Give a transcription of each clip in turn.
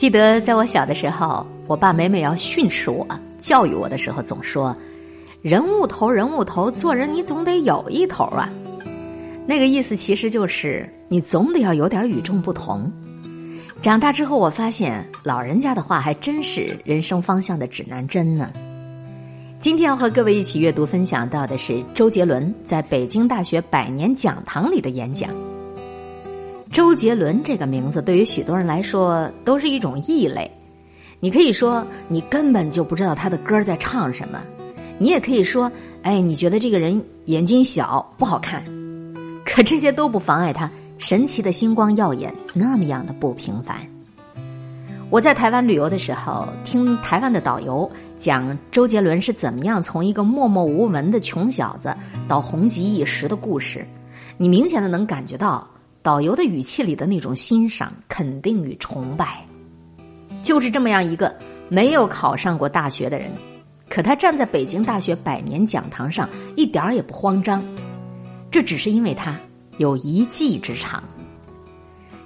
记得在我小的时候，我爸每每要训斥我、教育我的时候，总说：“人物头，人物头，做人你总得有一头啊。”那个意思其实就是你总得要有点与众不同。长大之后，我发现老人家的话还真是人生方向的指南针呢。今天要和各位一起阅读分享到的是周杰伦在北京大学百年讲堂里的演讲。周杰伦这个名字对于许多人来说都是一种异类，你可以说你根本就不知道他的歌在唱什么，你也可以说，哎，你觉得这个人眼睛小不好看，可这些都不妨碍他神奇的星光耀眼，那么样的不平凡。我在台湾旅游的时候，听台湾的导游讲周杰伦是怎么样从一个默默无闻的穷小子到红极一时的故事，你明显的能感觉到。导游的语气里的那种欣赏、肯定与崇拜，就是这么样一个没有考上过大学的人，可他站在北京大学百年讲堂上一点儿也不慌张，这只是因为他有一技之长。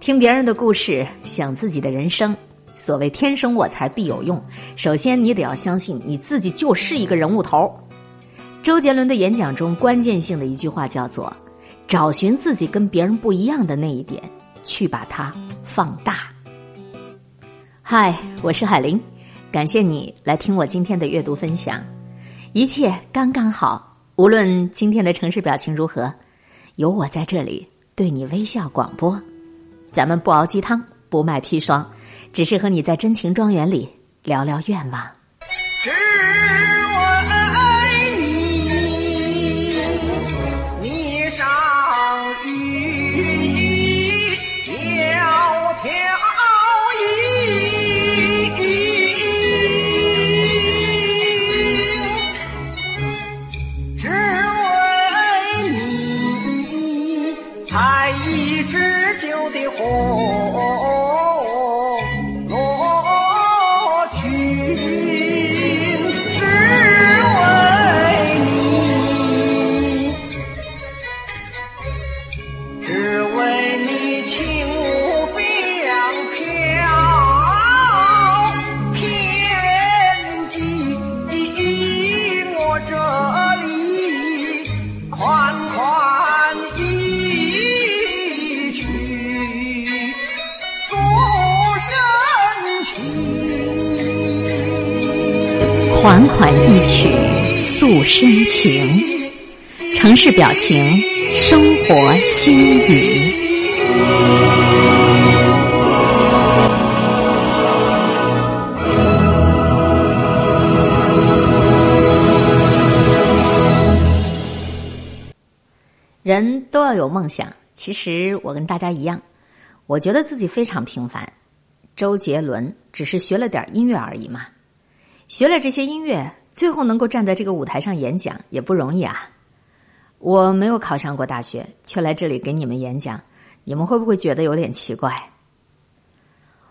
听别人的故事，想自己的人生。所谓天生我材必有用，首先你得要相信你自己就是一个人物头。周杰伦的演讲中关键性的一句话叫做。找寻自己跟别人不一样的那一点，去把它放大。嗨，我是海玲，感谢你来听我今天的阅读分享，一切刚刚好。无论今天的城市表情如何，有我在这里对你微笑广播。咱们不熬鸡汤，不卖砒霜，只是和你在真情庄园里聊聊愿望。款款一曲诉深情，城市表情，生活心语。人都要有梦想，其实我跟大家一样，我觉得自己非常平凡。周杰伦只是学了点音乐而已嘛。学了这些音乐，最后能够站在这个舞台上演讲也不容易啊！我没有考上过大学，却来这里给你们演讲，你们会不会觉得有点奇怪？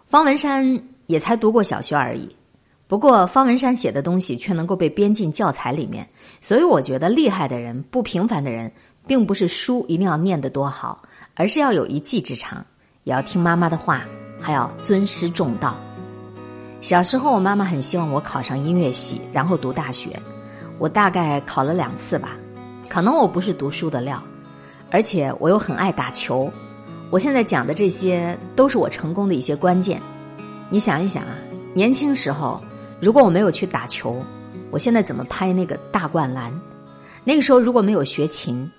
方文山也才读过小学而已，不过方文山写的东西却能够被编进教材里面，所以我觉得厉害的人、不平凡的人，并不是书一定要念得多好，而是要有一技之长，也要听妈妈的话，还要尊师重道。小时候，我妈妈很希望我考上音乐系，然后读大学。我大概考了两次吧，可能我不是读书的料，而且我又很爱打球。我现在讲的这些都是我成功的一些关键。你想一想啊，年轻时候如果我没有去打球，我现在怎么拍那个大灌篮？那个时候如果没有学琴，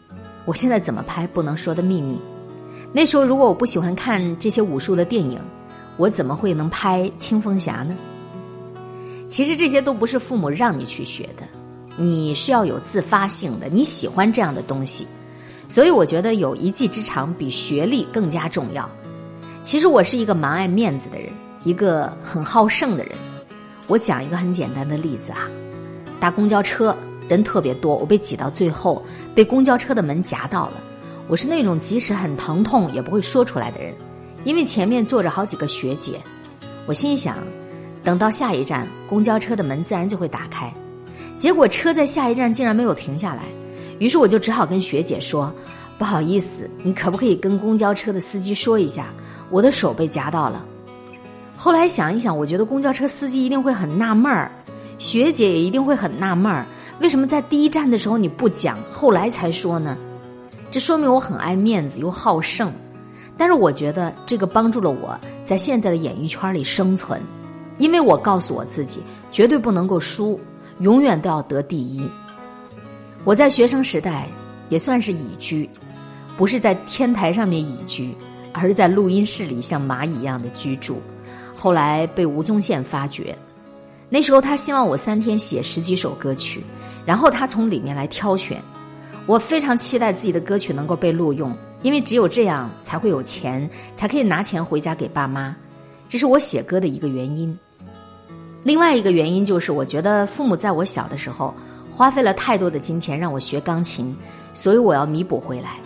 我现在怎么拍不能说的秘密？那时候如果我不喜欢看这些武术的电影。我怎么会能拍《青风侠》呢？其实这些都不是父母让你去学的，你是要有自发性的，你喜欢这样的东西。所以我觉得有一技之长比学历更加重要。其实我是一个蛮爱面子的人，一个很好胜的人。我讲一个很简单的例子啊，搭公交车人特别多，我被挤到最后，被公交车的门夹到了。我是那种即使很疼痛也不会说出来的人。因为前面坐着好几个学姐，我心想，等到下一站公交车的门自然就会打开。结果车在下一站竟然没有停下来，于是我就只好跟学姐说：“不好意思，你可不可以跟公交车的司机说一下，我的手被夹到了。”后来想一想，我觉得公交车司机一定会很纳闷儿，学姐也一定会很纳闷儿，为什么在第一站的时候你不讲，后来才说呢？这说明我很爱面子又好胜。但是我觉得这个帮助了我在现在的演艺圈里生存，因为我告诉我自己绝对不能够输，永远都要得第一。我在学生时代也算是乙居，不是在天台上面乙居，而是在录音室里像蚂蚁一样的居住。后来被吴宗宪发掘，那时候他希望我三天写十几首歌曲，然后他从里面来挑选。我非常期待自己的歌曲能够被录用。因为只有这样才会有钱，才可以拿钱回家给爸妈，这是我写歌的一个原因。另外一个原因就是，我觉得父母在我小的时候花费了太多的金钱让我学钢琴，所以我要弥补回来。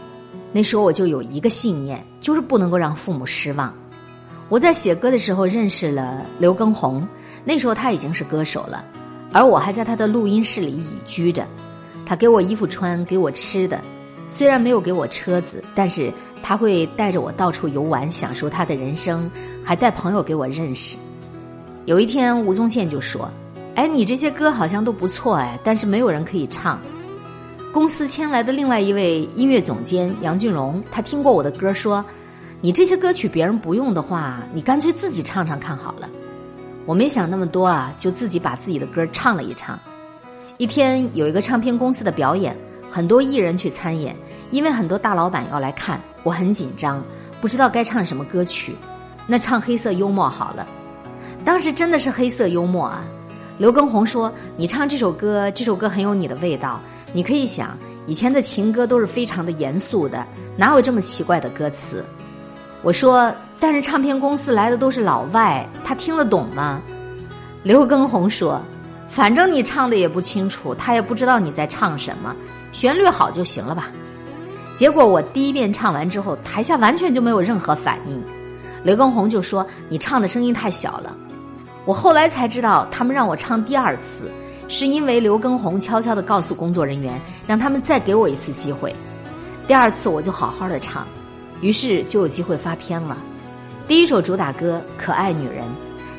那时候我就有一个信念，就是不能够让父母失望。我在写歌的时候认识了刘畊宏，那时候他已经是歌手了，而我还在他的录音室里隐居着，他给我衣服穿，给我吃的。虽然没有给我车子，但是他会带着我到处游玩，享受他的人生，还带朋友给我认识。有一天，吴宗宪就说：“哎，你这些歌好像都不错哎，但是没有人可以唱。”公司签来的另外一位音乐总监杨俊荣，他听过我的歌，说：“你这些歌曲别人不用的话，你干脆自己唱唱看好了。”我没想那么多啊，就自己把自己的歌唱了一唱。一天有一个唱片公司的表演。很多艺人去参演，因为很多大老板要来看，我很紧张，不知道该唱什么歌曲。那唱黑色幽默好了，当时真的是黑色幽默啊。刘畊宏说：“你唱这首歌，这首歌很有你的味道。你可以想，以前的情歌都是非常的严肃的，哪有这么奇怪的歌词？”我说：“但是唱片公司来的都是老外，他听得懂吗？”刘畊宏说。反正你唱的也不清楚，他也不知道你在唱什么，旋律好就行了吧？结果我第一遍唱完之后，台下完全就没有任何反应。刘畊宏就说：“你唱的声音太小了。”我后来才知道，他们让我唱第二次，是因为刘畊宏悄悄的告诉工作人员，让他们再给我一次机会。第二次我就好好的唱，于是就有机会发片了。第一首主打歌《可爱女人》。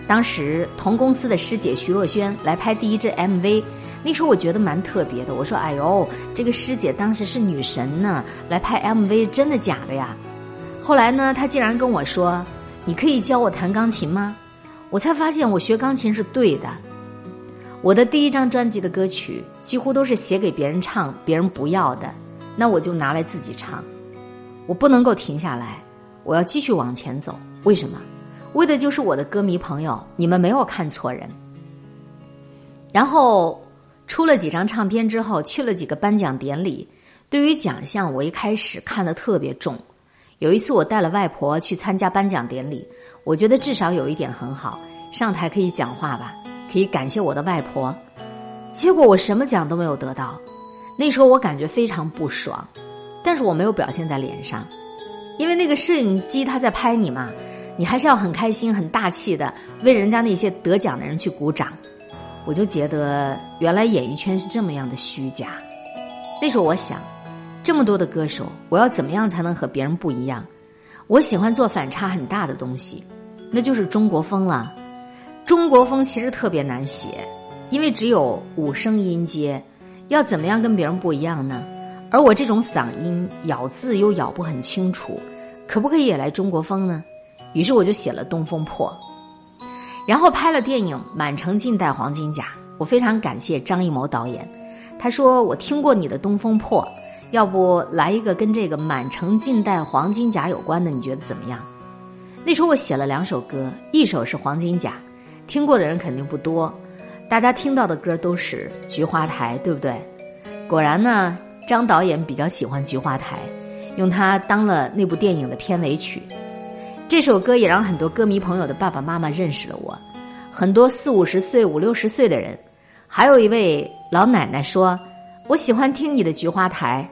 当时同公司的师姐徐若瑄来拍第一支 MV，那时候我觉得蛮特别的。我说：“哎呦，这个师姐当时是女神呢，来拍 MV 真的假的呀？”后来呢，她竟然跟我说：“你可以教我弹钢琴吗？”我才发现我学钢琴是对的。我的第一张专辑的歌曲几乎都是写给别人唱，别人不要的，那我就拿来自己唱。我不能够停下来，我要继续往前走。为什么？为的就是我的歌迷朋友，你们没有看错人。然后出了几张唱片之后，去了几个颁奖典礼。对于奖项，我一开始看得特别重。有一次，我带了外婆去参加颁奖典礼，我觉得至少有一点很好，上台可以讲话吧，可以感谢我的外婆。结果我什么奖都没有得到，那时候我感觉非常不爽，但是我没有表现在脸上，因为那个摄影机他在拍你嘛。你还是要很开心、很大气的为人家那些得奖的人去鼓掌，我就觉得原来演艺圈是这么样的虚假。那时候我想，这么多的歌手，我要怎么样才能和别人不一样？我喜欢做反差很大的东西，那就是中国风了。中国风其实特别难写，因为只有五声音阶，要怎么样跟别人不一样呢？而我这种嗓音咬字又咬不很清楚，可不可以也来中国风呢？于是我就写了《东风破》，然后拍了电影《满城尽带黄金甲》。我非常感谢张艺谋导演，他说我听过你的《东风破》，要不来一个跟这个“满城尽带黄金甲”有关的？你觉得怎么样？那时候我写了两首歌，一首是《黄金甲》，听过的人肯定不多，大家听到的歌都是《菊花台》，对不对？果然呢，张导演比较喜欢《菊花台》，用它当了那部电影的片尾曲。这首歌也让很多歌迷朋友的爸爸妈妈认识了我，很多四五十岁、五六十岁的人，还有一位老奶奶说：“我喜欢听你的《菊花台》。”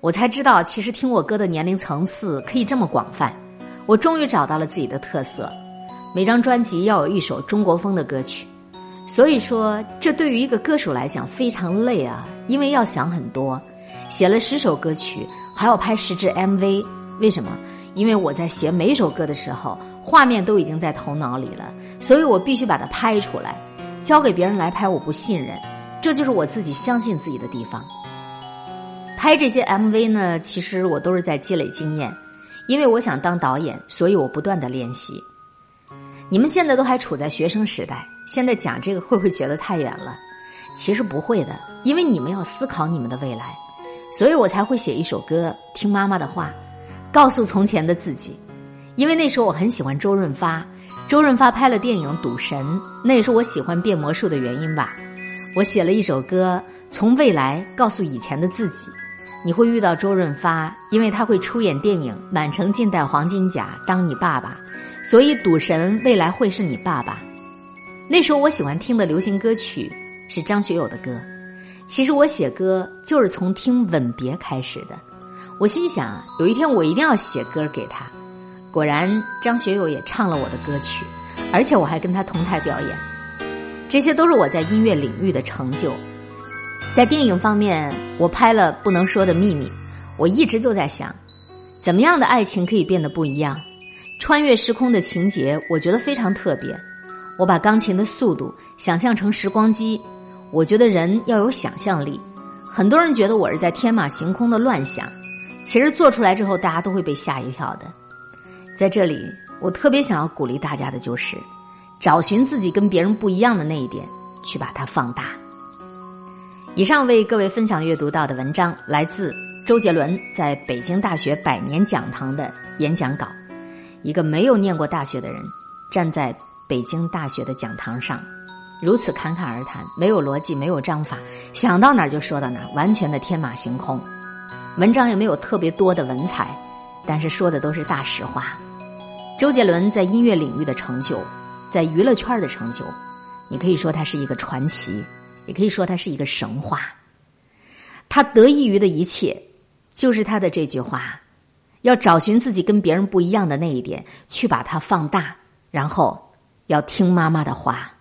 我才知道，其实听我歌的年龄层次可以这么广泛。我终于找到了自己的特色，每张专辑要有一首中国风的歌曲。所以说，这对于一个歌手来讲非常累啊，因为要想很多，写了十首歌曲，还要拍十支 MV。为什么？因为我在写每首歌的时候，画面都已经在头脑里了，所以我必须把它拍出来，交给别人来拍，我不信任，这就是我自己相信自己的地方。拍这些 MV 呢，其实我都是在积累经验，因为我想当导演，所以我不断的练习。你们现在都还处在学生时代，现在讲这个会不会觉得太远了？其实不会的，因为你们要思考你们的未来，所以我才会写一首歌，听妈妈的话，告诉从前的自己。因为那时候我很喜欢周润发，周润发拍了电影《赌神》，那也是我喜欢变魔术的原因吧。我写了一首歌，从未来告诉以前的自己，你会遇到周润发，因为他会出演电影《满城尽带黄金甲》，当你爸爸，所以赌神未来会是你爸爸。那时候我喜欢听的流行歌曲。是张学友的歌，其实我写歌就是从听《吻别》开始的。我心想，有一天我一定要写歌给他。果然，张学友也唱了我的歌曲，而且我还跟他同台表演。这些都是我在音乐领域的成就。在电影方面，我拍了《不能说的秘密》，我一直就在想，怎么样的爱情可以变得不一样？穿越时空的情节，我觉得非常特别。我把钢琴的速度想象成时光机。我觉得人要有想象力，很多人觉得我是在天马行空的乱想，其实做出来之后，大家都会被吓一跳的。在这里，我特别想要鼓励大家的就是，找寻自己跟别人不一样的那一点，去把它放大。以上为各位分享阅读到的文章，来自周杰伦在北京大学百年讲堂的演讲稿。一个没有念过大学的人，站在北京大学的讲堂上。如此侃侃而谈，没有逻辑，没有章法，想到哪儿就说到哪儿，完全的天马行空。文章也没有特别多的文采，但是说的都是大实话。周杰伦在音乐领域的成就，在娱乐圈的成就，你可以说他是一个传奇，也可以说他是一个神话。他得益于的一切，就是他的这句话：要找寻自己跟别人不一样的那一点，去把它放大，然后要听妈妈的话。